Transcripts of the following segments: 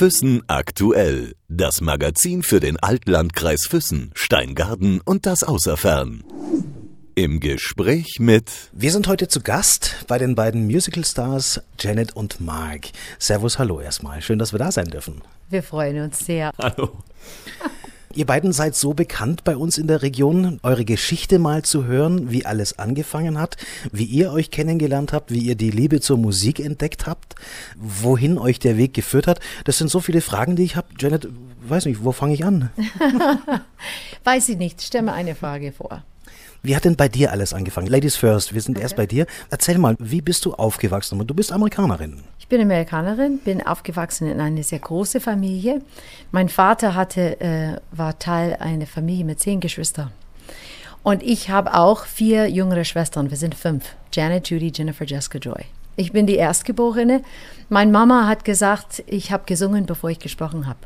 Füssen aktuell. Das Magazin für den Altlandkreis Füssen, Steingarten und das Außerfern. Im Gespräch mit. Wir sind heute zu Gast bei den beiden Musicalstars Janet und Mark. Servus, hallo erstmal. Schön, dass wir da sein dürfen. Wir freuen uns sehr. Hallo. Ihr beiden seid so bekannt bei uns in der Region, eure Geschichte mal zu hören, wie alles angefangen hat, wie ihr euch kennengelernt habt, wie ihr die Liebe zur Musik entdeckt habt, wohin euch der Weg geführt hat. Das sind so viele Fragen, die ich habe. Janet, weiß nicht, wo fange ich an? weiß ich nicht. Stell mir eine Frage vor. Wie hat denn bei dir alles angefangen? Ladies first, wir sind okay. erst bei dir. Erzähl mal, wie bist du aufgewachsen? Du bist Amerikanerin. Ich bin Amerikanerin, bin aufgewachsen in einer sehr großen Familie. Mein Vater hatte, äh, war Teil einer Familie mit zehn Geschwistern. Und ich habe auch vier jüngere Schwestern. Wir sind fünf. Janet, Judy, Jennifer, Jessica, Joy. Ich bin die Erstgeborene. Meine Mama hat gesagt, ich habe gesungen, bevor ich gesprochen habe.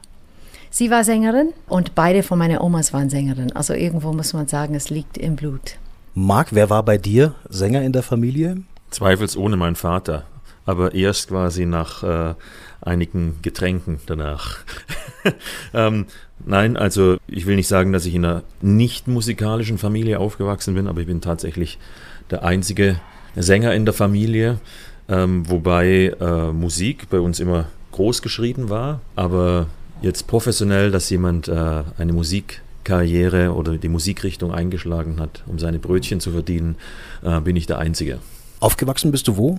Sie war Sängerin und beide von meiner Omas waren Sängerin. Also irgendwo muss man sagen, es liegt im Blut. Marc, wer war bei dir Sänger in der Familie? Zweifelsohne mein Vater, aber erst quasi nach äh, einigen Getränken danach. ähm, nein, also ich will nicht sagen, dass ich in einer nicht musikalischen Familie aufgewachsen bin, aber ich bin tatsächlich der einzige Sänger in der Familie, ähm, wobei äh, Musik bei uns immer groß geschrieben war, aber jetzt professionell, dass jemand äh, eine Musikkarriere oder die Musikrichtung eingeschlagen hat, um seine Brötchen zu verdienen, äh, bin ich der Einzige. Aufgewachsen bist du wo?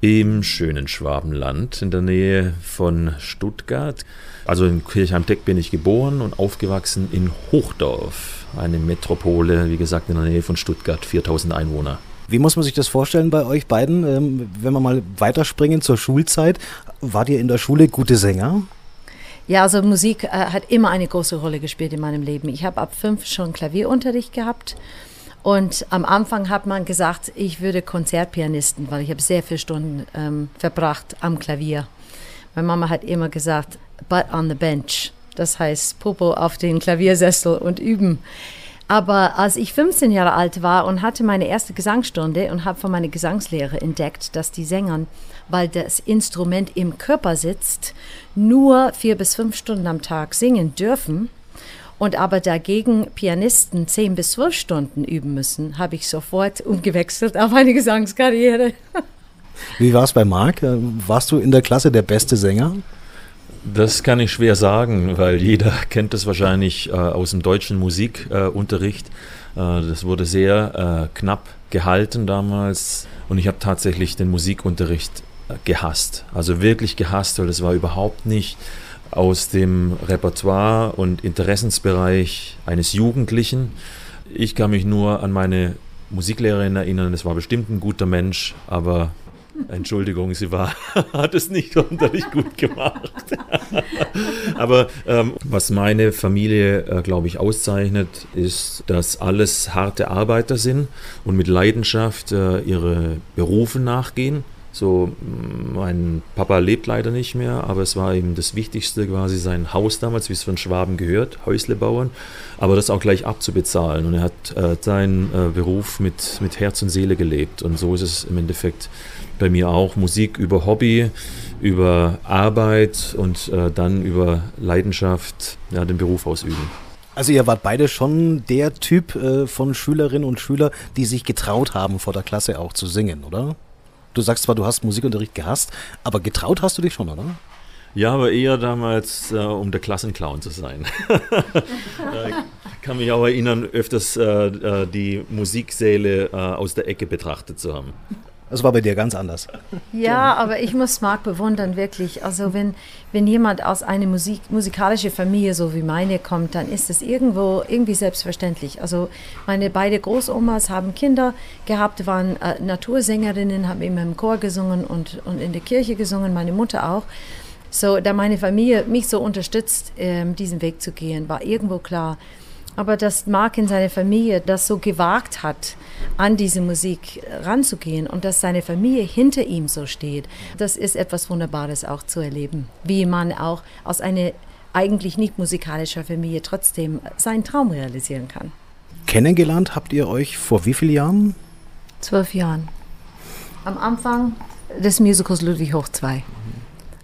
Im schönen Schwabenland in der Nähe von Stuttgart. Also in Kirchheim-Deck bin ich geboren und aufgewachsen in Hochdorf, eine Metropole, wie gesagt, in der Nähe von Stuttgart, 4000 Einwohner. Wie muss man sich das vorstellen bei euch beiden? Ähm, wenn wir mal weiterspringen zur Schulzeit, wart ihr in der Schule gute Sänger? Ja, also Musik äh, hat immer eine große Rolle gespielt in meinem Leben. Ich habe ab fünf schon Klavierunterricht gehabt. Und am Anfang hat man gesagt, ich würde Konzertpianisten, weil ich habe sehr viele Stunden ähm, verbracht am Klavier. Meine Mama hat immer gesagt, butt on the bench. Das heißt, Popo auf den Klaviersessel und üben. Aber als ich 15 Jahre alt war und hatte meine erste Gesangsstunde und habe von meiner Gesangslehre entdeckt, dass die Sänger, weil das Instrument im Körper sitzt, nur vier bis fünf Stunden am Tag singen dürfen und aber dagegen Pianisten zehn bis zwölf Stunden üben müssen, habe ich sofort umgewechselt auf eine Gesangskarriere. Wie war es bei Marc? Warst du in der Klasse der beste Sänger? Das kann ich schwer sagen, weil jeder kennt das wahrscheinlich äh, aus dem deutschen Musikunterricht. Äh, das wurde sehr äh, knapp gehalten damals und ich habe tatsächlich den Musikunterricht äh, gehasst. Also wirklich gehasst, weil das war überhaupt nicht aus dem Repertoire und Interessensbereich eines Jugendlichen. Ich kann mich nur an meine Musiklehrerin erinnern, es war bestimmt ein guter Mensch, aber Entschuldigung, sie war, hat es nicht sonderlich gut gemacht. Aber ähm, was meine Familie, äh, glaube ich, auszeichnet, ist, dass alles harte Arbeiter sind und mit Leidenschaft äh, ihre Berufe nachgehen. So, mein Papa lebt leider nicht mehr, aber es war ihm das Wichtigste, quasi sein Haus damals, wie es von Schwaben gehört, Häusle bauen, aber das auch gleich abzubezahlen. Und er hat äh, seinen äh, Beruf mit, mit Herz und Seele gelebt. Und so ist es im Endeffekt bei mir auch. Musik über Hobby, über Arbeit und äh, dann über Leidenschaft, ja, den Beruf ausüben. Also ihr wart beide schon der Typ äh, von Schülerinnen und Schülern, die sich getraut haben, vor der Klasse auch zu singen, oder? Du sagst zwar, du hast Musikunterricht gehasst, aber getraut hast du dich schon, oder? Ja, aber eher damals, äh, um der Klassenclown zu sein. ich kann mich auch erinnern, öfters äh, äh, die Musiksäle äh, aus der Ecke betrachtet zu haben. Das war bei dir ganz anders. Ja, aber ich muss Marc bewundern, wirklich. Also wenn, wenn jemand aus einer Musik, musikalischen Familie so wie meine kommt, dann ist es irgendwo irgendwie selbstverständlich. Also meine beiden Großomas haben Kinder gehabt, waren äh, Natursängerinnen, haben immer im Chor gesungen und, und in der Kirche gesungen, meine Mutter auch. So, da meine Familie mich so unterstützt, ähm, diesen Weg zu gehen, war irgendwo klar. Aber dass Mark in seiner Familie das so gewagt hat, an diese Musik ranzugehen und dass seine Familie hinter ihm so steht, das ist etwas Wunderbares auch zu erleben. Wie man auch aus einer eigentlich nicht musikalischer Familie trotzdem seinen Traum realisieren kann. Kennengelernt habt ihr euch vor wie vielen Jahren? Zwölf Jahren. Am Anfang des Musicals Ludwig Hoch 2.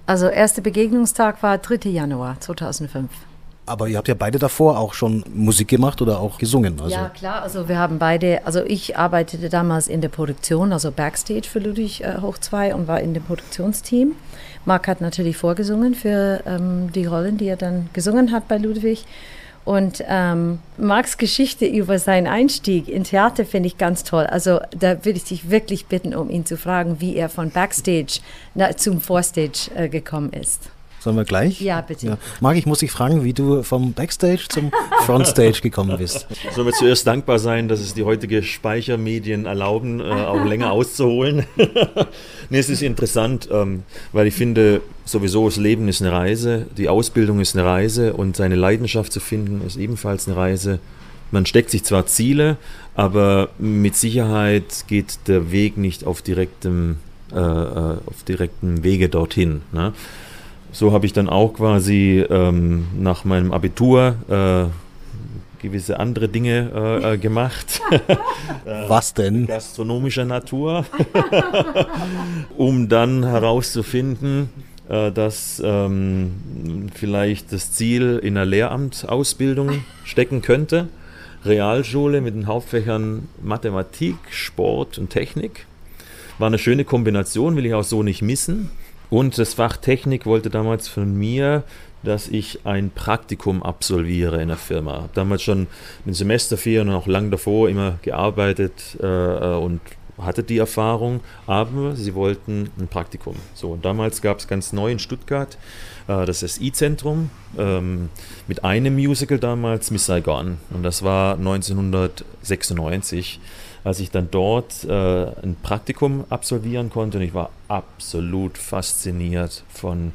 Also erster Begegnungstag war 3. Januar 2005. Aber ihr habt ja beide davor auch schon Musik gemacht oder auch gesungen. Also. Ja, klar. Also wir haben beide, also ich arbeitete damals in der Produktion, also Backstage für Ludwig äh, Hoch 2 und war in dem Produktionsteam. Marc hat natürlich vorgesungen für ähm, die Rollen, die er dann gesungen hat bei Ludwig. Und ähm, Marks Geschichte über seinen Einstieg in Theater finde ich ganz toll. Also da würde ich dich wirklich bitten, um ihn zu fragen, wie er von Backstage na, zum Vorstage äh, gekommen ist. Sollen wir gleich? Ja, bitte. Ja. Marc, ich muss dich fragen, wie du vom Backstage zum Frontstage gekommen bist. Sollen wir zuerst dankbar sein, dass es die heutige Speichermedien erlauben, äh, auch länger auszuholen? nee, es ist interessant, ähm, weil ich finde, sowieso das Leben ist eine Reise, die Ausbildung ist eine Reise und seine Leidenschaft zu finden ist ebenfalls eine Reise. Man steckt sich zwar Ziele, aber mit Sicherheit geht der Weg nicht auf direktem, äh, äh auf direktem Wege dorthin. Ne? So habe ich dann auch quasi ähm, nach meinem Abitur äh, gewisse andere Dinge äh, äh gemacht. Was denn? Gastronomischer Natur. um dann herauszufinden, äh, dass ähm, vielleicht das Ziel in einer Lehramtsausbildung stecken könnte. Realschule mit den Hauptfächern Mathematik, Sport und Technik. War eine schöne Kombination, will ich auch so nicht missen. Und das Fach Technik wollte damals von mir, dass ich ein Praktikum absolviere in der Firma. Habe damals schon in Semesterferien und auch lang davor immer gearbeitet äh, und hatte die Erfahrung, aber sie wollten ein Praktikum. So, und damals gab es ganz neu in Stuttgart äh, das SI-Zentrum ähm, mit einem Musical damals, Miss Saigon. Und das war 1996 als ich dann dort äh, ein Praktikum absolvieren konnte und ich war absolut fasziniert von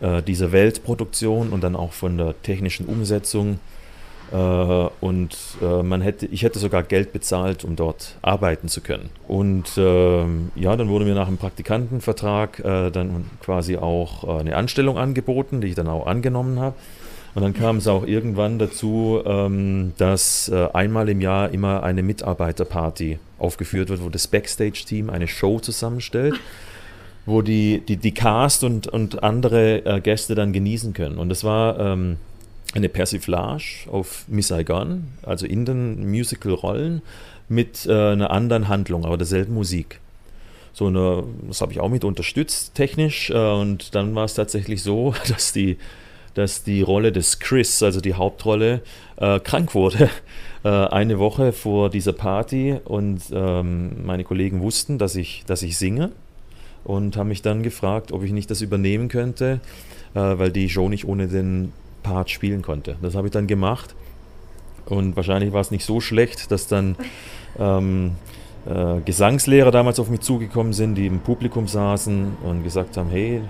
äh, dieser Weltproduktion und dann auch von der technischen Umsetzung. Äh, und äh, man hätte, ich hätte sogar Geld bezahlt, um dort arbeiten zu können. Und ähm, ja, dann wurde mir nach einem Praktikantenvertrag äh, dann quasi auch äh, eine Anstellung angeboten, die ich dann auch angenommen habe. Und dann kam es auch irgendwann dazu, ähm, dass äh, einmal im Jahr immer eine Mitarbeiterparty aufgeführt wird, wo das Backstage-Team eine Show zusammenstellt, wo die, die, die Cast und, und andere äh, Gäste dann genießen können. Und das war ähm, eine Persiflage auf Miss Saigon, also in den Musical-Rollen mit äh, einer anderen Handlung, aber derselben Musik so eine, das habe ich auch mit unterstützt technisch. Äh, und dann war es tatsächlich so, dass die dass die Rolle des Chris, also die Hauptrolle, äh, krank wurde. Äh, eine Woche vor dieser Party und ähm, meine Kollegen wussten, dass ich, dass ich singe und haben mich dann gefragt, ob ich nicht das übernehmen könnte, äh, weil die Show nicht ohne den Part spielen konnte. Das habe ich dann gemacht und wahrscheinlich war es nicht so schlecht, dass dann ähm, äh, Gesangslehrer damals auf mich zugekommen sind, die im Publikum saßen und gesagt haben, hey,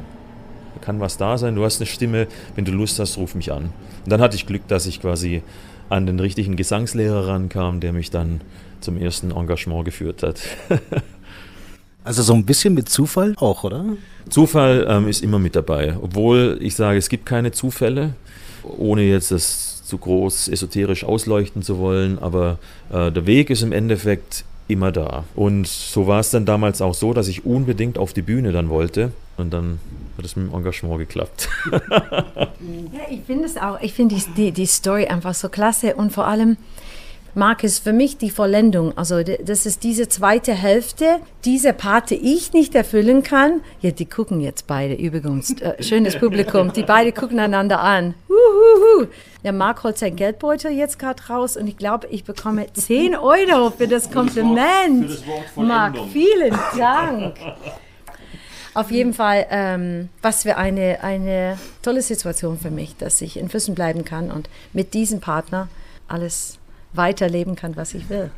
kann was da sein, du hast eine Stimme, wenn du Lust hast, ruf mich an. Und dann hatte ich Glück, dass ich quasi an den richtigen Gesangslehrer rankam, der mich dann zum ersten Engagement geführt hat. also so ein bisschen mit Zufall auch, oder? Zufall ähm, ist immer mit dabei. Obwohl ich sage, es gibt keine Zufälle, ohne jetzt das zu groß esoterisch ausleuchten zu wollen, aber äh, der Weg ist im Endeffekt immer da. Und so war es dann damals auch so, dass ich unbedingt auf die Bühne dann wollte. Und dann hat es mit dem Engagement geklappt. ja, ich finde es auch, ich finde die, die Story einfach so klasse und vor allem, Marc ist für mich die Vollendung. Also das ist diese zweite Hälfte, diese Part, die ich nicht erfüllen kann. Ja, die gucken jetzt beide übrigens. Äh, schönes Publikum. Die beide gucken einander an. Uhuhu. Der Marc holt sein Geldbeutel jetzt gerade raus und ich glaube, ich bekomme 10 Euro für das Kompliment. Für das Wort, für das Wort Marc, vielen Dank. Auf jeden Fall, ähm, was für eine, eine tolle Situation für mich, dass ich in Füssen bleiben kann und mit diesem Partner alles weiterleben kann, was ich will.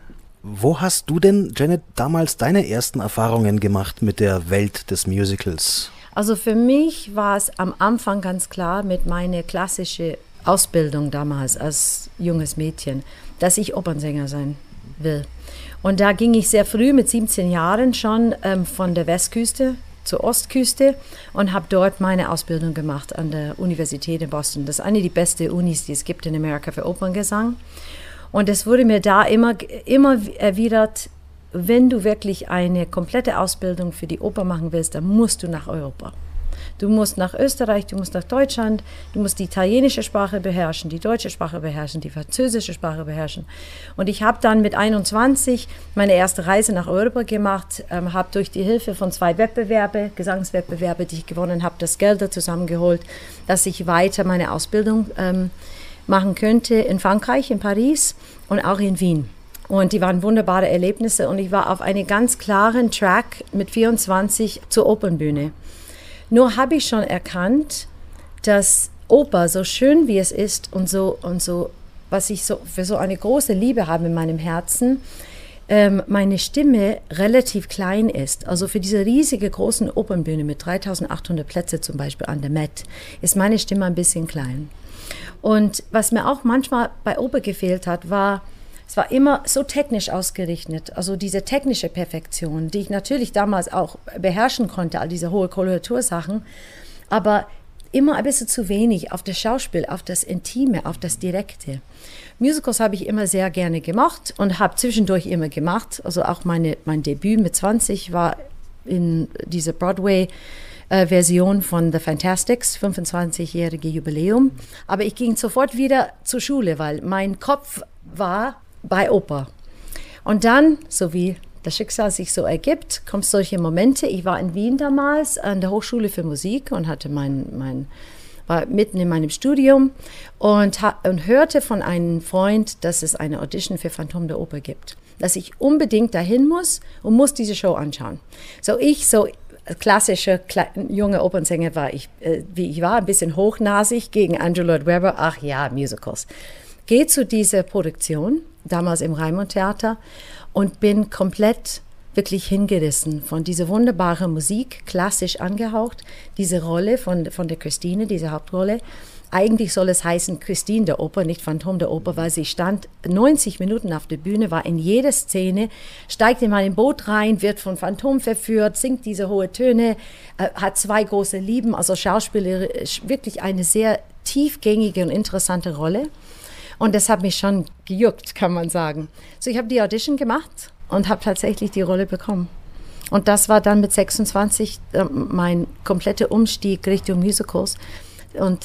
Wo hast du denn, Janet, damals deine ersten Erfahrungen gemacht mit der Welt des Musicals? Also für mich war es am Anfang ganz klar mit meiner klassischen Ausbildung damals als junges Mädchen, dass ich Opernsänger sein will. Und da ging ich sehr früh mit 17 Jahren schon ähm, von der Westküste zur Ostküste und habe dort meine Ausbildung gemacht an der Universität in Boston. Das ist eine der besten Unis, die es gibt in Amerika für Operngesang. Und es wurde mir da immer, immer erwidert, wenn du wirklich eine komplette Ausbildung für die Oper machen willst, dann musst du nach Europa. Du musst nach Österreich, du musst nach Deutschland, du musst die italienische Sprache beherrschen, die deutsche Sprache beherrschen, die französische Sprache beherrschen. Und ich habe dann mit 21 meine erste Reise nach Europa gemacht, ähm, habe durch die Hilfe von zwei Wettbewerbe, Gesangswettbewerbe, die ich gewonnen habe, das Geld zusammengeholt, dass ich weiter meine Ausbildung ähm, machen könnte in Frankreich, in Paris und auch in Wien. Und die waren wunderbare Erlebnisse und ich war auf einem ganz klaren Track mit 24 zur Opernbühne. Nur habe ich schon erkannt, dass Oper, so schön wie es ist und so, und so, was ich so für so eine große Liebe habe in meinem Herzen, ähm, meine Stimme relativ klein ist. Also für diese riesige großen Opernbühne mit 3800 Plätze zum Beispiel an der Met, ist meine Stimme ein bisschen klein. Und was mir auch manchmal bei Oper gefehlt hat, war, es war immer so technisch ausgerichtet, also diese technische Perfektion, die ich natürlich damals auch beherrschen konnte, all diese hohe Koloratursachen, aber immer ein bisschen zu wenig auf das Schauspiel, auf das Intime, auf das Direkte. Musicals habe ich immer sehr gerne gemacht und habe zwischendurch immer gemacht. Also auch meine, mein Debüt mit 20 war in dieser Broadway. Version von The Fantastics, 25-jährige Jubiläum. Aber ich ging sofort wieder zur Schule, weil mein Kopf war bei Oper. Und dann, so wie das Schicksal sich so ergibt, kommen solche Momente. Ich war in Wien damals an der Hochschule für Musik und hatte mein, mein war mitten in meinem Studium und, und hörte von einem Freund, dass es eine Audition für Phantom der Oper gibt. Dass ich unbedingt dahin muss und muss diese Show anschauen. So ich, so klassische junge Opernsänger war ich, äh, wie ich war, ein bisschen hochnasig gegen Andrew Lloyd Webber. Ach ja, Musicals. Gehe zu dieser Produktion damals im Raimund Theater und bin komplett wirklich hingerissen von dieser wunderbaren Musik, klassisch angehaucht, diese Rolle von, von der Christine, diese Hauptrolle. Eigentlich soll es heißen Christine der Oper, nicht Phantom der Oper, weil sie stand 90 Minuten auf der Bühne, war in jeder Szene, steigt in mein Boot rein, wird von Phantom verführt, singt diese hohe Töne, äh, hat zwei große Lieben, also schauspielerisch wirklich eine sehr tiefgängige und interessante Rolle. Und das hat mich schon gejuckt, kann man sagen. So, ich habe die Audition gemacht und habe tatsächlich die Rolle bekommen. Und das war dann mit 26 äh, mein kompletter Umstieg Richtung Musicals und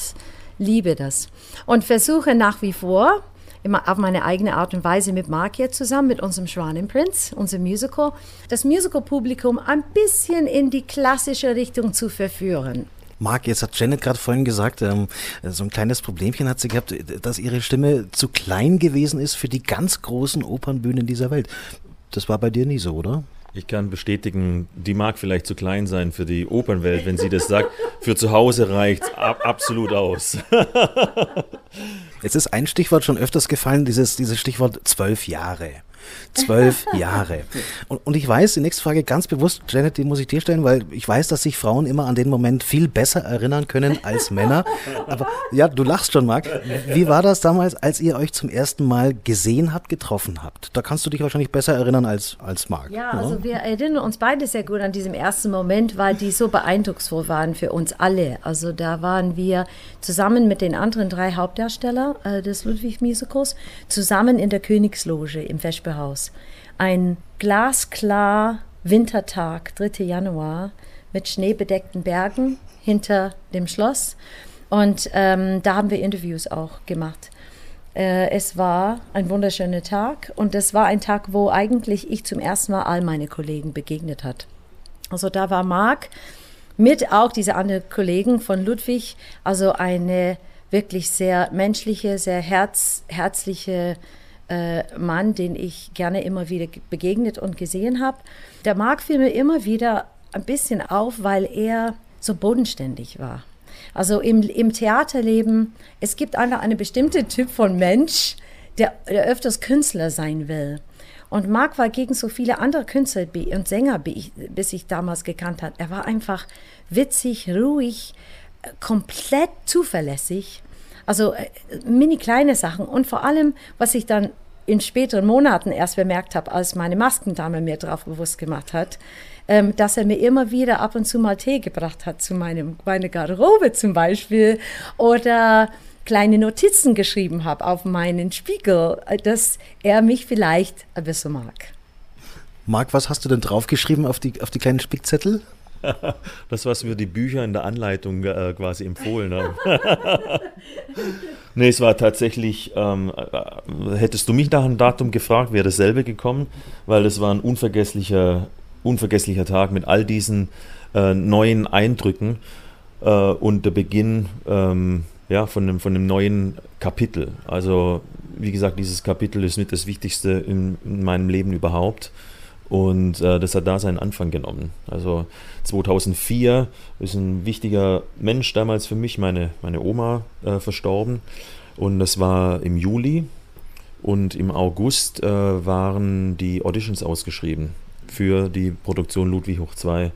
liebe das. Und versuche nach wie vor, immer auf meine eigene Art und Weise mit Mark hier zusammen, mit unserem Schwanenprinz, unserem Musical, das Musical-Publikum ein bisschen in die klassische Richtung zu verführen. Marc, jetzt hat Janet gerade vorhin gesagt, ähm, so ein kleines Problemchen hat sie gehabt, dass ihre Stimme zu klein gewesen ist für die ganz großen Opernbühnen dieser Welt. Das war bei dir nie so, oder? Ich kann bestätigen, die mag vielleicht zu klein sein für die Opernwelt, wenn sie das sagt. Für zu Hause reicht es ab, absolut aus. Jetzt ist ein Stichwort schon öfters gefallen, dieses, dieses Stichwort zwölf Jahre. Zwölf Jahre. Und, und, ich weiß, die nächste Frage ganz bewusst, Janet, die muss ich dir stellen, weil ich weiß, dass sich Frauen immer an den Moment viel besser erinnern können als Männer. Aber ja, du lachst schon, Marc. Wie war das damals, als ihr euch zum ersten Mal gesehen habt, getroffen habt? Da kannst du dich wahrscheinlich besser erinnern als, als Marc. Ja, also wir erinnern uns beide sehr gut an diesem ersten Moment, weil die so beeindrucksvoll waren für uns alle. Also da waren wir zusammen mit den anderen drei Hauptdarstellern äh, des Ludwig-Musicals zusammen in der Königsloge im Vesper Haus. Ein glasklar Wintertag, 3. Januar, mit schneebedeckten Bergen hinter dem Schloss. Und ähm, da haben wir Interviews auch gemacht. Äh, es war ein wunderschöner Tag und es war ein Tag, wo eigentlich ich zum ersten Mal all meine Kollegen begegnet hat. Also da war Marc mit auch diese anderen Kollegen von Ludwig, also eine wirklich sehr menschliche, sehr herz, herzliche äh, Mann, den ich gerne immer wieder begegnet und gesehen habe. Der Marc fiel mir immer wieder ein bisschen auf, weil er so bodenständig war. Also im, im Theaterleben, es gibt einfach einen bestimmten Typ von Mensch, der, der öfters Künstler sein will. Und Marc war gegen so viele andere Künstler und Sänger, bis ich damals gekannt habe. Er war einfach witzig, ruhig, komplett zuverlässig. Also äh, mini kleine Sachen. Und vor allem, was ich dann in späteren Monaten erst bemerkt habe, als meine Maskendame mir darauf bewusst gemacht hat, ähm, dass er mir immer wieder ab und zu mal Tee gebracht hat zu meinem, meiner Garderobe zum Beispiel oder kleine Notizen geschrieben habe auf meinen Spiegel, äh, dass er mich vielleicht ein bisschen mag. Marc, was hast du denn draufgeschrieben auf die, auf die kleinen Spickzettel? das, was wir die Bücher in der Anleitung äh, quasi empfohlen haben. nee, es war tatsächlich, ähm, äh, hättest du mich nach einem Datum gefragt, wäre dasselbe gekommen, weil das war ein unvergesslicher, unvergesslicher Tag mit all diesen äh, neuen Eindrücken äh, und der Beginn ähm, ja, von, einem, von einem neuen Kapitel. Also, wie gesagt, dieses Kapitel ist mit das Wichtigste in, in meinem Leben überhaupt. Und äh, das hat da seinen Anfang genommen. Also 2004 ist ein wichtiger Mensch damals für mich, meine, meine Oma, äh, verstorben. Und das war im Juli. Und im August äh, waren die Auditions ausgeschrieben für die Produktion Ludwig hoch 2.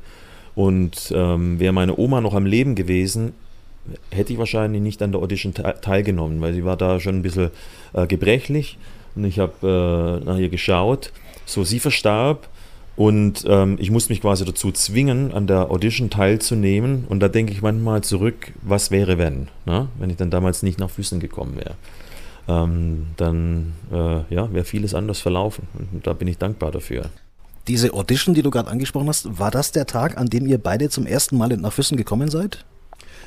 Und ähm, wäre meine Oma noch am Leben gewesen, hätte ich wahrscheinlich nicht an der Audition teilgenommen, weil sie war da schon ein bisschen äh, gebrechlich. Und ich habe äh, nach ihr geschaut so, sie verstarb und ähm, ich musste mich quasi dazu zwingen, an der Audition teilzunehmen. Und da denke ich manchmal zurück, was wäre, wenn? Ne? Wenn ich dann damals nicht nach Füßen gekommen wäre. Ähm, dann äh, ja, wäre vieles anders verlaufen. Und da bin ich dankbar dafür. Diese Audition, die du gerade angesprochen hast, war das der Tag, an dem ihr beide zum ersten Mal nach Füssen gekommen seid?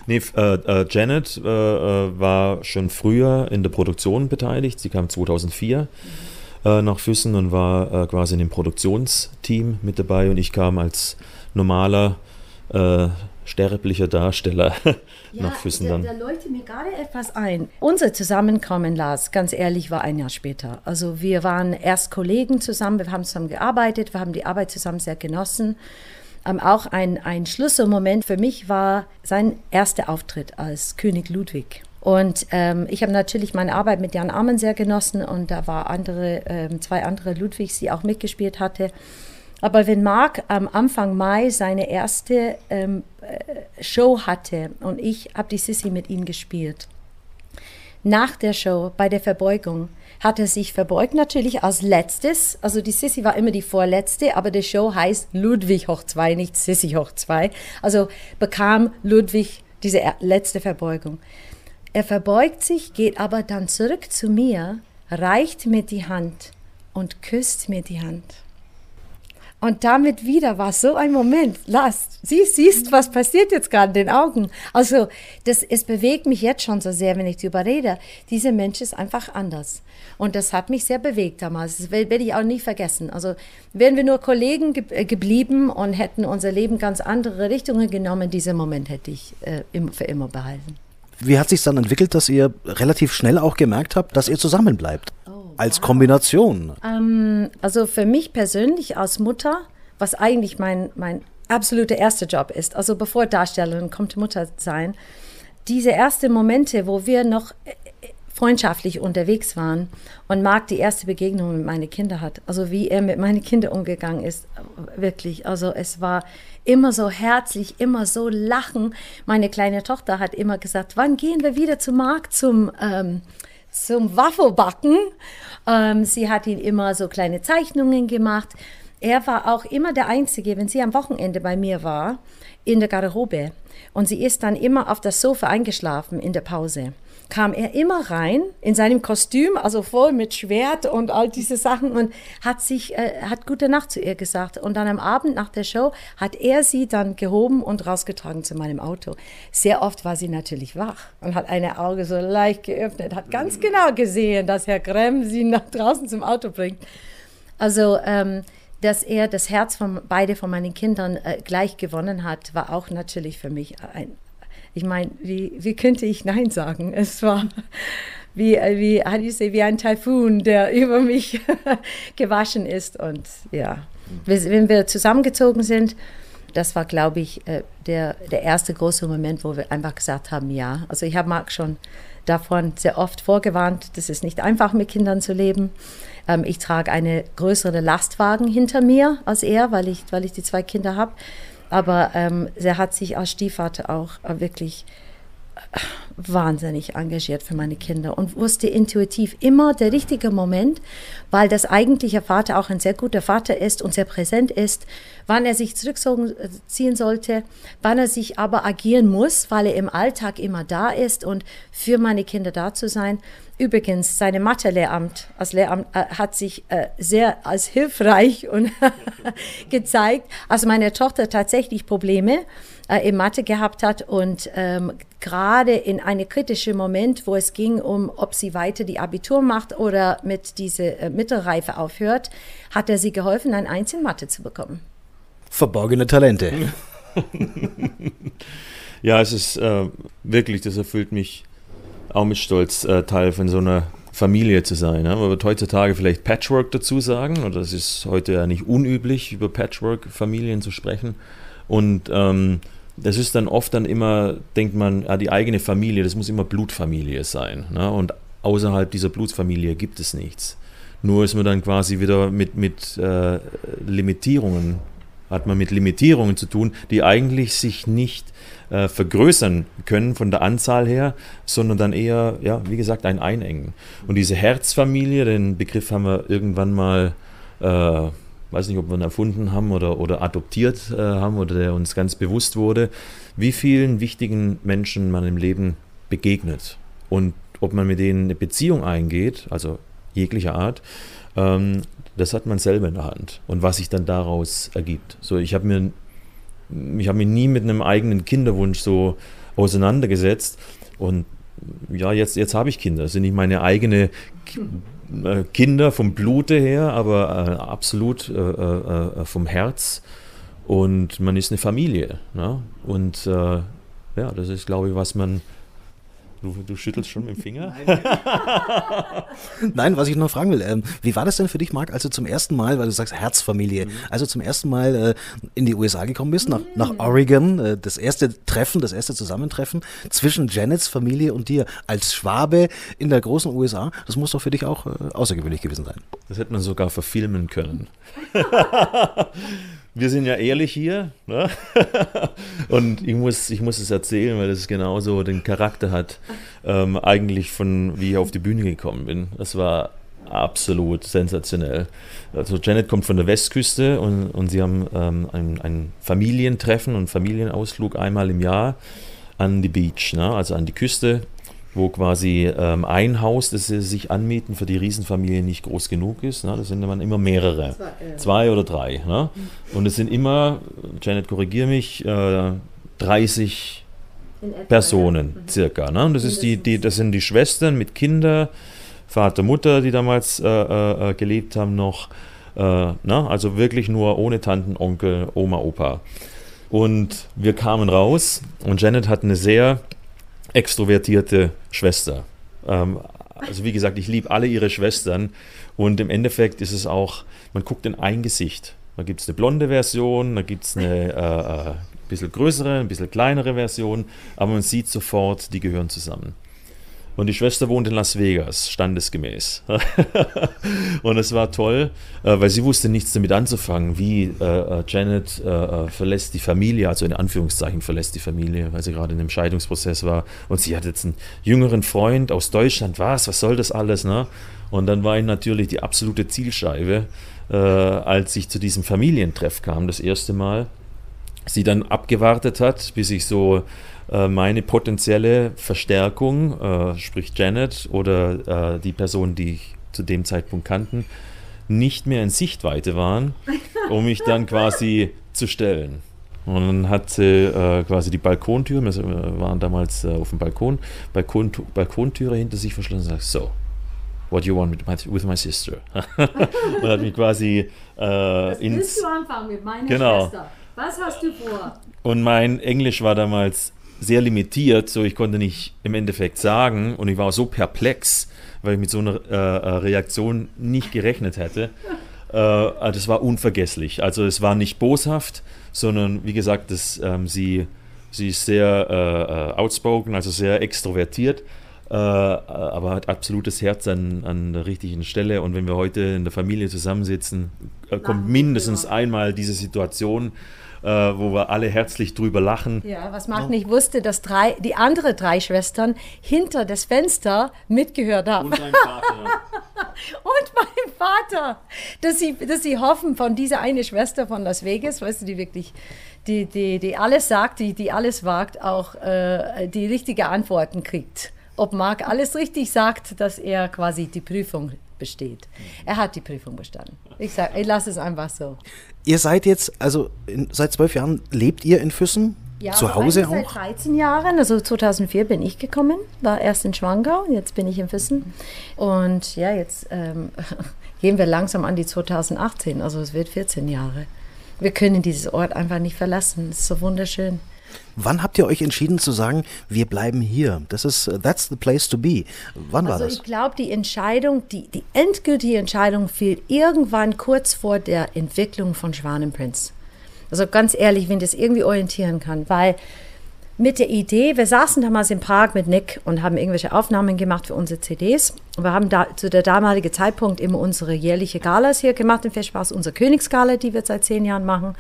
Nee, äh, äh, Janet äh, äh, war schon früher in der Produktion beteiligt. Sie kam 2004. Mhm äh, nach Füssen und war äh, quasi in dem Produktionsteam mit dabei und ich kam als normaler äh, sterblicher Darsteller ja, nach Füssen dann. Da, da leuchtet mir gerade etwas ein. Unser Zusammenkommen, Lars, ganz ehrlich, war ein Jahr später. Also wir waren erst Kollegen zusammen, wir haben zusammen gearbeitet, wir haben die Arbeit zusammen sehr genossen. Ähm, auch ein, ein Schlüsselmoment für mich war sein erster Auftritt als König Ludwig. Und ähm, ich habe natürlich meine Arbeit mit Jan Armen sehr genossen und da war andere, ähm, zwei andere Ludwigs, die auch mitgespielt hatte. Aber wenn Marc am Anfang Mai seine erste ähm, äh, Show hatte und ich habe die Sissy mit ihm gespielt, nach der Show bei der Verbeugung hat er sich verbeugt natürlich als letztes. Also die Sissy war immer die vorletzte, aber die Show heißt Ludwig hoch zwei, nicht Sissy hoch zwei. Also bekam Ludwig diese letzte Verbeugung. Er verbeugt sich, geht aber dann zurück zu mir, reicht mir die Hand und küsst mir die Hand. Und damit wieder war so ein Moment. Lass, sie siehst, was passiert jetzt gerade in den Augen. Also, das, es bewegt mich jetzt schon so sehr, wenn ich darüber rede. Dieser Mensch ist einfach anders. Und das hat mich sehr bewegt damals. Das werde ich auch nie vergessen. Also, wären wir nur Kollegen ge äh, geblieben und hätten unser Leben ganz andere Richtungen genommen, diesen Moment hätte ich äh, für immer behalten. Wie hat sich dann entwickelt, dass ihr relativ schnell auch gemerkt habt, dass ihr zusammenbleibt? Oh, als. Kombination? Ähm, also für mich persönlich als Mutter, was eigentlich mein, mein absoluter erster Job ist, also bevor Darstellerin kommt Mutter sein, diese ersten Momente, wo wir noch freundschaftlich unterwegs waren und Marc die erste Begegnung mit meinen Kindern hat. Also wie er mit meinen Kindern umgegangen ist, wirklich. Also es war immer so herzlich, immer so lachen. Meine kleine Tochter hat immer gesagt, wann gehen wir wieder zu Marc zum... Ähm, zum Waffelbacken. Ähm, sie hat ihn immer so kleine Zeichnungen gemacht. Er war auch immer der Einzige, wenn sie am Wochenende bei mir war, in der Garderobe. Und sie ist dann immer auf das Sofa eingeschlafen in der Pause kam er immer rein in seinem Kostüm, also voll mit Schwert und all diese Sachen und hat sich, äh, hat gute Nacht zu ihr gesagt. Und dann am Abend nach der Show hat er sie dann gehoben und rausgetragen zu meinem Auto. Sehr oft war sie natürlich wach und hat eine Auge so leicht geöffnet, hat ganz genau gesehen, dass Herr Gremm sie nach draußen zum Auto bringt. Also, ähm, dass er das Herz von beide von meinen Kindern äh, gleich gewonnen hat, war auch natürlich für mich ein, ich meine, wie, wie könnte ich Nein sagen? Es war wie, wie, do you say, wie ein Taifun, der über mich gewaschen ist. Und ja, wenn wir zusammengezogen sind, das war, glaube ich, äh, der, der erste große Moment, wo wir einfach gesagt haben, ja. Also ich habe Marc schon davon sehr oft vorgewarnt, das ist nicht einfach, mit Kindern zu leben. Ähm, ich trage eine größere Lastwagen hinter mir als er, weil ich, weil ich die zwei Kinder habe. Aber ähm, er hat sich als Stiefvater auch äh, wirklich äh, wahnsinnig engagiert für meine Kinder und wusste intuitiv immer der richtige Moment, weil das eigentliche Vater auch ein sehr guter Vater ist und sehr präsent ist, wann er sich zurückziehen sollte, wann er sich aber agieren muss, weil er im Alltag immer da ist und für meine Kinder da zu sein. Übrigens, seine Mathe-Lehramt als Lehramt äh, hat sich äh, sehr als hilfreich und gezeigt, als meine Tochter tatsächlich Probleme äh, in Mathe gehabt hat und ähm, gerade in einem kritischen Moment, wo es ging um, ob sie weiter die Abitur macht oder mit dieser äh, Mittelreife aufhört, hat er sie geholfen, ein Eins in Mathe zu bekommen. Verborgene Talente. ja, es ist äh, wirklich, das erfüllt mich auch mit Stolz, äh, Teil von so einer Familie zu sein. Ja? Man wird heutzutage vielleicht Patchwork dazu sagen, oder das ist heute ja nicht unüblich, über Patchwork-Familien zu sprechen. Und ähm, das ist dann oft dann immer, denkt man, ja, die eigene Familie, das muss immer Blutfamilie sein. Ne? Und außerhalb dieser Blutfamilie gibt es nichts. Nur ist man dann quasi wieder mit, mit äh, Limitierungen, hat man mit Limitierungen zu tun, die eigentlich sich nicht äh, vergrößern können von der Anzahl her, sondern dann eher, ja, wie gesagt, ein Einengen. Und diese Herzfamilie, den Begriff haben wir irgendwann mal, äh, weiß nicht, ob wir ihn erfunden haben oder, oder adoptiert äh, haben oder der uns ganz bewusst wurde, wie vielen wichtigen Menschen man im Leben begegnet und ob man mit denen eine Beziehung eingeht, also jeglicher Art, ähm, das hat man selber in der Hand und was sich dann daraus ergibt. So, ich habe mir ich habe mich nie mit einem eigenen Kinderwunsch so auseinandergesetzt. Und ja, jetzt, jetzt habe ich Kinder. Das sind nicht meine eigenen äh, Kinder vom Blute her, aber äh, absolut äh, äh, äh, vom Herz. Und man ist eine Familie. Ne? Und äh, ja, das ist, glaube ich, was man Du, du, schüttelst schon mit dem Finger? Nein, was ich noch fragen will, ähm, wie war das denn für dich, Marc, als du zum ersten Mal, weil du sagst Herzfamilie, mhm. also zum ersten Mal äh, in die USA gekommen bist, nach, nach. Oregon, äh, das erste Treffen, das erste Zusammentreffen zwischen Janets Familie und dir als Schwabe in der großen USA, das muss doch für dich auch äh, außergewöhnlich gewesen sein. Das hätte man sogar verfilmen können. wir sind ja ehrlich hier. Ne? Und ich muss, ich muss es erzählen, weil es genauso den Charakter hat, ähm, eigentlich von wie ich auf die Bühne gekommen bin. Das war absolut sensationell. Also Janet kommt von der Westküste und, und sie haben ähm, ein, ein, Familientreffen und Familienausflug einmal im Jahr an die Beach, ne? also an die Küste wo quasi ähm, ein Haus, das sie sich anmieten, für die Riesenfamilie nicht groß genug ist. Ne? Das sind dann immer mehrere, zwei, äh. zwei oder drei. Ne? Und es sind immer, Janet, korrigiere mich, äh, 30 etwa, Personen ja. mhm. circa. Ne? Und das, ist die, die, das sind die Schwestern mit Kindern, Vater, Mutter, die damals äh, äh, äh gelebt haben noch. Äh, ne? Also wirklich nur ohne Tanten, Onkel, Oma, Opa. Und wir kamen raus und Janet hat eine sehr extrovertierte Schwester. Ähm, also wie gesagt, ich liebe alle ihre Schwestern und im Endeffekt ist es auch, man guckt in ein Gesicht. Da gibt es eine blonde Version, da gibt es eine äh, äh, bisschen größere, ein bisschen kleinere Version, aber man sieht sofort, die gehören zusammen. Und die Schwester wohnt in Las Vegas, standesgemäß. und es war toll, äh, weil sie wusste nichts damit anzufangen, wie äh, äh, Janet verlässt die Familie, also in Anführungszeichen verlässt die Familie, weil sie gerade in einem Scheidungsprozess war. Und sie hat jetzt einen jüngeren Freund aus Deutschland. Was? Was soll das alles? Ne? Und dann war ich natürlich die absolute Zielscheibe, als ich zu diesem Familientreff kam, das erste Mal. Sie dann abgewartet hat, bis ich so äh, meine potenzielle Verstärkung, äh, sprich Janet oder äh, die Person, die ich zu dem Zeitpunkt kannten, nicht mehr in Sichtweite waren, um mich dann quasi zu stellen. Und dann hat sie äh, quasi die Balkontür, wir waren damals äh, auf dem Balkon, Balkon, Balkontüre hinter sich verschlossen und sagt, so, what do you want with my, with my sister? und hat mich quasi äh, ins... du anfangen mit meiner genau. Schwester. Was hast du vor? Und mein Englisch war damals sehr limitiert, so ich konnte nicht im Endeffekt sagen und ich war so perplex, weil ich mit so einer äh, äh Reaktion nicht gerechnet hätte. Äh, also das war unvergesslich. Also es war nicht boshaft, sondern wie gesagt, das, ähm, sie, sie ist sehr äh, äh outspoken, also sehr extrovertiert, äh, aber hat absolutes Herz an, an der richtigen Stelle. Und wenn wir heute in der Familie zusammensitzen, kommt mindestens einmal diese Situation, äh, wo wir alle herzlich drüber lachen. Ja, was Marc nicht wusste, dass drei, die anderen drei Schwestern hinter das Fenster mitgehört haben. Und mein Vater. Und mein Vater. Dass sie, dass sie hoffen, von dieser eine Schwester von Las Vegas, weißt du, die wirklich, die, die, die alles sagt, die, die alles wagt, auch äh, die richtige Antworten kriegt. ob Marc alles richtig sagt, dass er quasi die Prüfung besteht. Er hat die Prüfung bestanden. Ich sage, ich lasse es einfach so. Ihr seid jetzt, also in, seit zwölf Jahren lebt ihr in Füssen? Ja, Zu Hause auch? Seit 13 Jahren, also 2004 bin ich gekommen, war erst in Schwangau, jetzt bin ich in Füssen. Und ja, jetzt ähm, gehen wir langsam an die 2018, also es wird 14 Jahre. Wir können dieses Ort einfach nicht verlassen, es ist so wunderschön. Wann habt ihr euch entschieden zu sagen, wir bleiben hier? Das ist, uh, that's the place to be. Wann war Also das? ich glaube, die Entscheidung, die, die endgültige Entscheidung fiel irgendwann kurz vor der Entwicklung von Schwanenprinz. Also ganz ehrlich, wenn das irgendwie orientieren kann, weil mit der Idee, wir saßen damals in Prag mit Nick und haben irgendwelche Aufnahmen gemacht für unsere CDs. Und wir haben da zu der damaligen Zeitpunkt immer unsere jährliche Galas hier gemacht im Festspaß, unsere Königsgala, die wir seit zehn Jahren machen.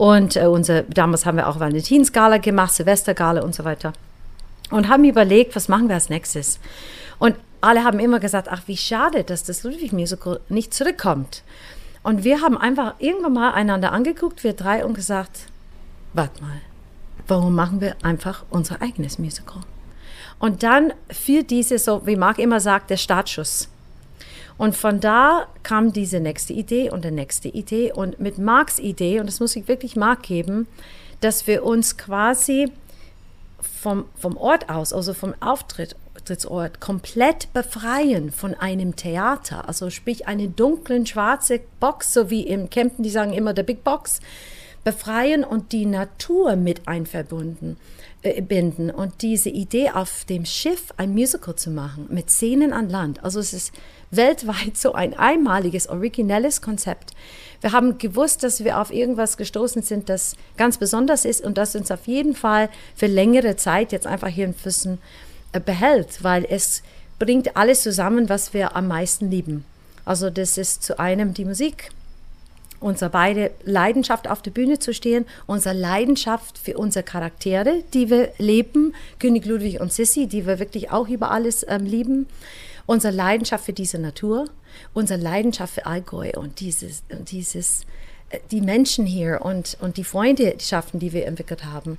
Und äh, unser, damals haben wir auch Valentinsgala gemacht, Silvestergala und so weiter. Und haben überlegt, was machen wir als nächstes. Und alle haben immer gesagt, ach, wie schade, dass das Ludwig-Musical nicht zurückkommt. Und wir haben einfach irgendwann mal einander angeguckt, wir drei, und gesagt, warte mal, warum machen wir einfach unser eigenes Musical? Und dann fiel diese, so wie Marc immer sagt, der Startschuss. Und von da kam diese nächste Idee und die nächste Idee. Und mit Marks Idee, und das muss ich wirklich Marc geben, dass wir uns quasi vom, vom Ort aus, also vom Auftritt, Auftrittsort, komplett befreien von einem Theater. Also sprich eine dunklen, schwarze Box, so wie im Campen, die sagen immer der Big Box, befreien und die Natur mit einverbunden äh, binden und diese Idee auf dem Schiff ein Musical zu machen mit Szenen an Land. Also es ist weltweit so ein einmaliges, originelles Konzept. Wir haben gewusst, dass wir auf irgendwas gestoßen sind, das ganz besonders ist und das uns auf jeden Fall für längere Zeit jetzt einfach hier in Füssen äh, behält, weil es bringt alles zusammen, was wir am meisten lieben. Also das ist zu einem die Musik, unsere beide Leidenschaft auf der Bühne zu stehen, unsere Leidenschaft für unsere Charaktere, die wir leben, König Ludwig und Sissi, die wir wirklich auch über alles ähm, lieben, unsere Leidenschaft für diese Natur, unsere Leidenschaft für Allgäu und dieses, und dieses äh, die Menschen hier und, und die Freundschaften, die wir entwickelt haben.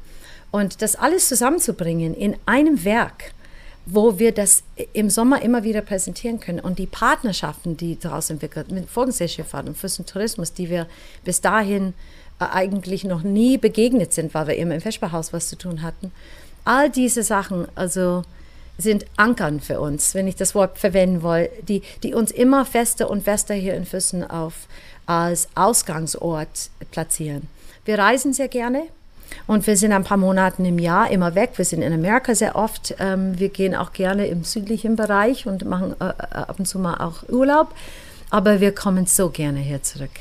Und das alles zusammenzubringen in einem Werk, wo wir das im Sommer immer wieder präsentieren können. Und die Partnerschaften, die daraus entwickelt, mit Vogelseeschifffahrt und Fürstentourismus, die wir bis dahin äh, eigentlich noch nie begegnet sind, weil wir immer im Vesperhaus was zu tun hatten. All diese Sachen, also sind Ankern für uns, wenn ich das Wort verwenden will, die, die uns immer fester und fester hier in Füssen auf als Ausgangsort platzieren. Wir reisen sehr gerne, und wir sind ein paar Monate im Jahr immer weg. Wir sind in Amerika sehr oft. Ähm, wir gehen auch gerne im südlichen Bereich und machen äh, ab und zu mal auch Urlaub. Aber wir kommen so gerne hier zurück.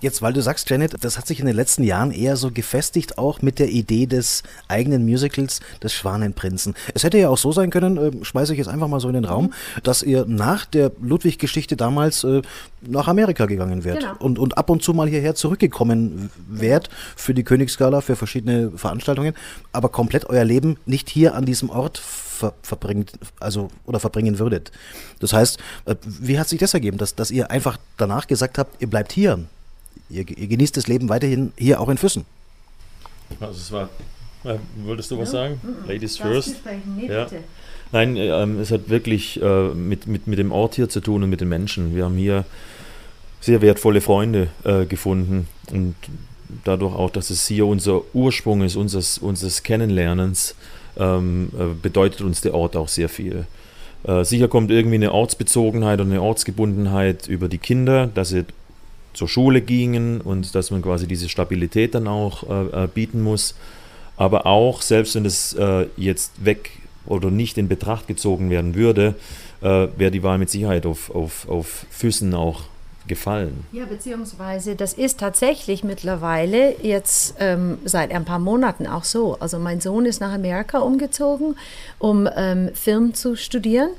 Jetzt, weil du sagst, Janet, das hat sich in den letzten Jahren eher so gefestigt, auch mit der Idee des eigenen Musicals des Schwanenprinzen. Es hätte ja auch so sein können, äh, schmeiße ich jetzt einfach mal so in den Raum, dass ihr nach der Ludwig-Geschichte damals äh, nach Amerika gegangen wärt Genau. und, und ab und zu mal hierher zurückgekommen wärt für die Königsgala, für verschiedene Veranstaltungen, aber komplett euer Leben nicht hier an diesem Ort ver verbringt, also oder verbringen würdet. Das heißt, äh, wie hat sich das ergeben, dass, dass ihr einfach danach gesagt habt, ihr bleibt hier? Ihr, ihr genießt das Leben weiterhin hier auch in Füssen. Also es war, äh, wolltest du was sagen? Ladies first. Nee, Ja. Nein, äh, ähm, es hat wirklich äh, mit, mit, mit dem Ort hier zu tun und mit den Menschen. Wir haben hier sehr wertvolle Freunde äh, gefunden und dadurch auch, dass es hier unser Ursprung ist, unseres, unseres Kennenlernens, ähm, äh, bedeutet uns der Ort auch sehr viel. Äh, sicher kommt irgendwie eine Ortsbezogenheit und eine Ortsgebundenheit über die Kinder, dass sie zur Schule gingen und dass man quasi diese Stabilität dann auch äh, äh, bieten muss. Aber auch, selbst wenn es äh, jetzt weg oder nicht in Betracht gezogen werden würde, äh, wäre die Wahl mit Sicherheit auf, auf, auf Füßen auch gefallen. Ja, beziehungsweise das ist tatsächlich mittlerweile jetzt ähm, seit ein paar Monaten auch so. Also mein Sohn ist nach Amerika umgezogen, um ähm, Film zu studieren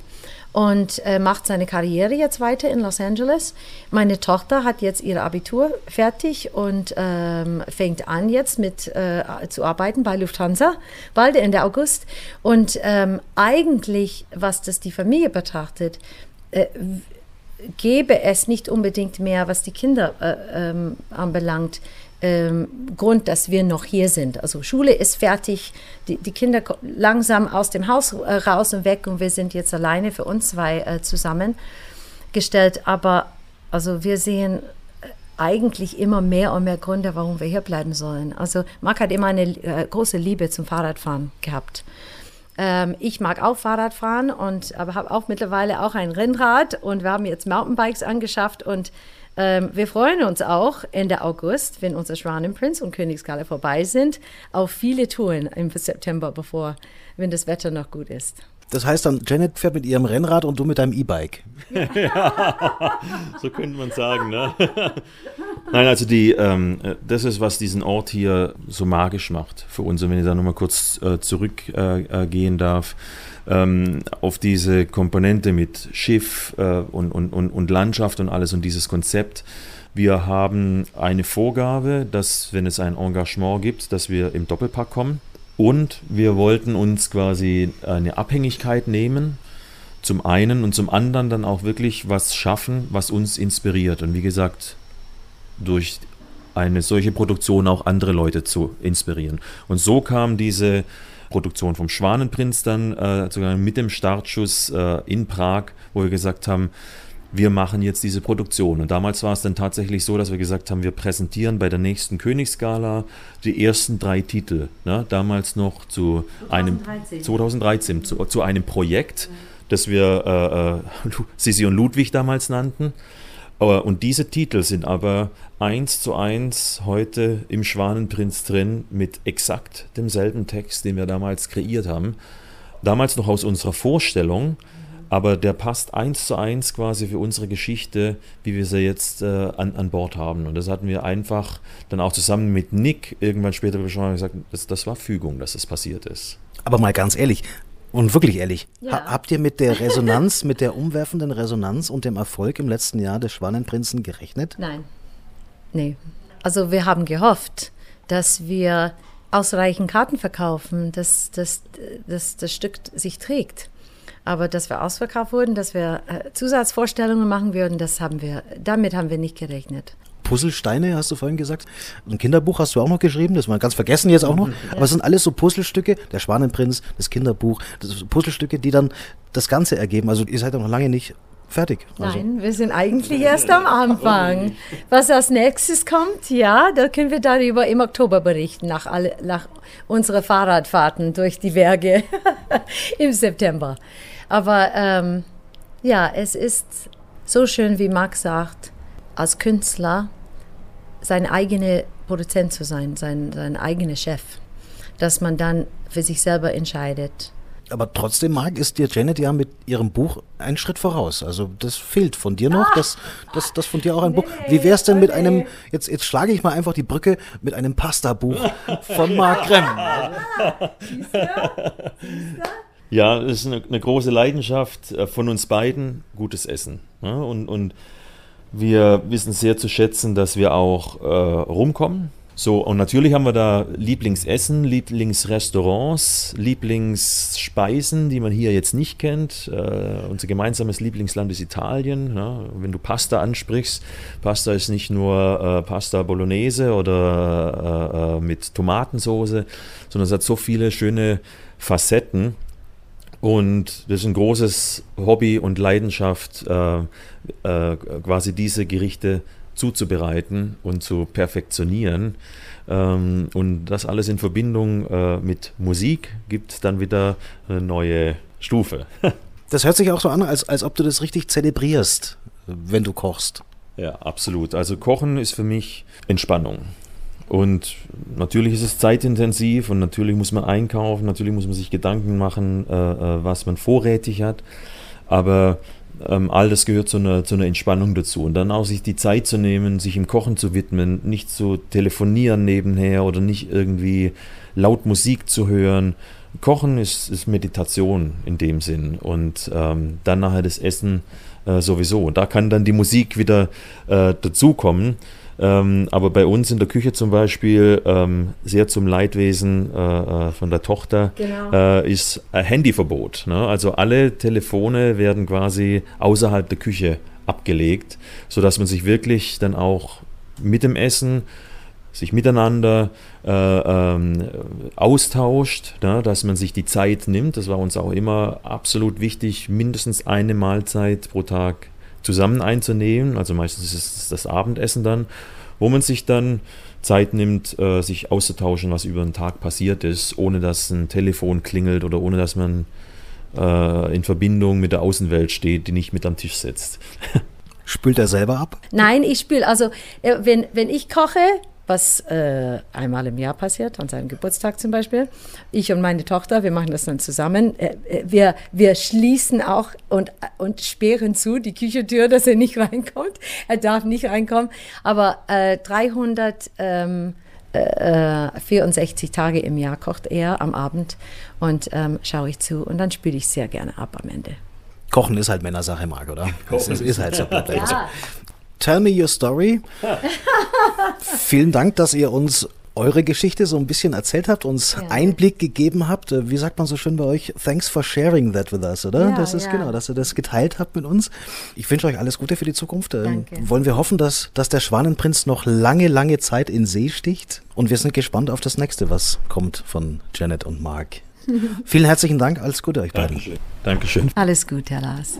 und äh, macht seine Karriere jetzt weiter in Los Angeles. Meine Tochter hat jetzt ihr Abitur fertig und ähm, fängt an jetzt mit äh, zu arbeiten bei Lufthansa, bald Ende August. Und ähm, eigentlich, was das die Familie betrachtet, äh, gäbe es nicht unbedingt mehr, was die Kinder äh, ähm, anbelangt, ähm, Grund, dass wir noch hier sind. Also Schule ist fertig, die, die Kinder langsam aus dem Haus äh, raus und weg und wir sind jetzt alleine für uns zwei äh, zusammengestellt. Aber also wir sehen äh, eigentlich immer mehr und mehr Gründe, warum wir hier bleiben sollen. Also Marc hat immer eine große Liebe zum Fahrradfahren gehabt. Ähm, ich mag auch Fahrradfahren und aber habe auch mittlerweile auch ein Rennrad und wir haben jetzt Mountainbikes angeschafft und ähm, wir freuen uns auch Ende August, wenn unser Schwanenprinz und Königsgalle vorbei sind, auf viele Touren im September, bevor, wenn das Wetter noch gut ist. Das heißt dann, Janet fährt mit ihrem Rennrad und du mit deinem E-Bike. ja, so könnte man sagen. Ne? Nein, also die, ähm, das ist, was diesen Ort hier so magisch macht für uns. Und wenn ich da nochmal kurz äh, zurückgehen äh, darf, ähm, auf diese Komponente mit Schiff äh, und, und, und, und Landschaft und alles und dieses Konzept. Wir haben eine Vorgabe, dass wenn es ein Engagement gibt, dass wir im Doppelpack kommen. Und wir wollten uns quasi eine Abhängigkeit nehmen, zum einen und zum anderen dann auch wirklich was schaffen, was uns inspiriert. Und wie gesagt, durch eine solche Produktion auch andere Leute zu inspirieren. Und so kam diese Produktion vom Schwanenprinz dann äh, sogar mit dem Startschuss äh, in Prag, wo wir gesagt haben, wir machen jetzt diese Produktion. Und damals war es dann tatsächlich so, dass wir gesagt haben, wir präsentieren bei der nächsten Königsgala die ersten drei Titel. Ne? Damals noch zu 2013. einem 2013 zu, zu einem Projekt, das wir äh, äh, Sisi und Ludwig damals nannten. Und diese Titel sind aber eins zu eins heute im Schwanenprinz drin mit exakt demselben Text, den wir damals kreiert haben. Damals noch aus unserer Vorstellung, aber der passt eins zu eins quasi für unsere Geschichte, wie wir sie jetzt äh, an, an Bord haben. Und das hatten wir einfach dann auch zusammen mit Nick irgendwann später besprochen und gesagt, das, das war Fügung, dass das passiert ist. Aber mal ganz ehrlich, und wirklich ehrlich, ja. ha habt ihr mit der Resonanz, mit der umwerfenden Resonanz und dem Erfolg im letzten Jahr des Schwanenprinzen gerechnet? Nein. Nee. Also wir haben gehofft, dass wir ausreichend Karten verkaufen, dass, dass, dass das Stück sich trägt. Aber dass wir ausverkauft wurden, dass wir äh, Zusatzvorstellungen machen würden, das haben wir, damit haben wir nicht gerechnet. Puzzlesteine, hast du vorhin gesagt. Ein Kinderbuch hast du auch noch geschrieben, das war ganz vergessen jetzt auch noch. Ja. Aber es sind alles so Puzzlestücke, der Schwanenprinz, das Kinderbuch, das Puzzlestücke, die dann das Ganze ergeben. Also ihr seid doch noch lange nicht fertig. Also. Nein, wir sind eigentlich erst am Anfang. Was als nächstes kommt, ja, da können wir darüber im Oktober berichten, nach, alle, nach unseren Fahrradfahrten durch die Berge im September. Aber ähm, ja, es ist so schön, wie Max sagt, als Künstler sein eigener Produzent zu sein, sein, sein eigener Chef. Dass man dann für sich selber entscheidet. Aber trotzdem, Marc, ist dir Janet ja mit ihrem Buch einen Schritt voraus. Also das fehlt von dir noch, das, das, das von dir auch ein nee, Buch. Wie wäre es denn mit nee. einem, jetzt, jetzt schlage ich mal einfach die Brücke, mit einem Pasta-Buch von Marc Krem. Ja, das ist eine, eine, große Leidenschaft äh, von uns beiden, gutes Essen. Ja, und, und wir wissen sehr zu schätzen, dass wir auch äh, rumkommen. So, und natürlich haben wir da Lieblingsessen, Lieblingsrestaurants, Lieblingsspeisen, die man hier jetzt nicht kennt. Äh, unser gemeinsames Lieblingsland ist Italien. Ja. Wenn du Pasta ansprichst, Pasta ist nicht nur äh, Pasta Bolognese oder äh, äh mit Tomatensoße, sondern es hat so viele schöne Facetten. Und das ist ein großes Hobby und Leidenschaft, äh, äh, quasi diese Gerichte zuzubereiten und zu perfektionieren. Ähm, und das alles in Verbindung äh, mit Musik gibt dann wieder eine neue Stufe. das hört sich auch so an, als, als ob du das richtig zelebrierst, wenn du kochst. Ja, absolut. Also Kochen ist für mich Entspannung. Und natürlich ist es zeitintensiv und natürlich muss man einkaufen, natürlich muss man sich Gedanken machen, äh, äh, was man vorrätig hat. Aber ähm, all das gehört zu einer, zu einer Entspannung dazu. Und dann auch sich die Zeit zu nehmen, sich im Kochen zu widmen, nicht zu telefonieren nebenher oder nicht irgendwie laut Musik zu hören. Kochen ist, ist Meditation in dem Sinn. Und ähm, dann nachher das Essen äh, sowieso. Da kann dann die Musik wieder äh, dazukommen. Ähm, aber bei uns in der Küche zum Beispiel, ähm, sehr zum Leidwesen äh, äh von der Tochter, genau. äh, ist ein Handyverbot. Ne? Also alle Telefone werden quasi außerhalb der Küche abgelegt, sodass man sich wirklich dann auch mit dem Essen sich miteinander äh, ähm, austauscht, ne, dass man sich die Zeit nimmt. Das war uns auch immer absolut wichtig, mindestens eine Mahlzeit pro Tag zusammen einzunehmen. Also meistens ist es das Abendessen dann, wo man sich dann Zeit nimmt, äh, sich auszutauschen, was über den Tag passiert ist, ohne dass ein Telefon klingelt oder ohne dass man äh, in Verbindung mit der Außenwelt steht, die nicht mit am Tisch sitzt. Spült er selber ab? Nein, ich spüle. Also, äh, wenn, wenn ich koche, was äh, einmal im Jahr passiert, an seinem Geburtstag zum Beispiel. Ich und meine Tochter, wir machen das dann zusammen. Äh, äh wir, wir schließen auch und, und sperren zu die Küchentür, dass er nicht reinkommt. Er darf nicht reinkommen. Aber äh, 300 ähm, 64 äh, Tage im Jahr kocht er am Abend und ähm, schaue ich zu und dann spüle ich sehr gerne ab am Ende. Kochen ist halt Männersache, Marc, oder? Kochen. Es ist halt so. ja. Tell me your story. Vielen Dank, dass ihr uns eure Geschichte so ein bisschen erzählt habt, uns ja. Einblick gegeben habt. Äh, wie sagt man so schön bei euch? Thanks for sharing that with us, oder? Ja, das ist ja. genau, dass ihr das geteilt habt mit uns. Ich wünsche euch alles Gute für die Zukunft. Ähm, Danke. Wollen wir hoffen, dass, dass der Schwanenprinz noch lange, lange Zeit in See sticht. Und wir sind gespannt auf das nächste, was kommt von Janet und Mark. Vielen herzlichen Dank. Alles Gute euch beiden. Dankeschön. Dankeschön. Alles Gute, Herr Lars.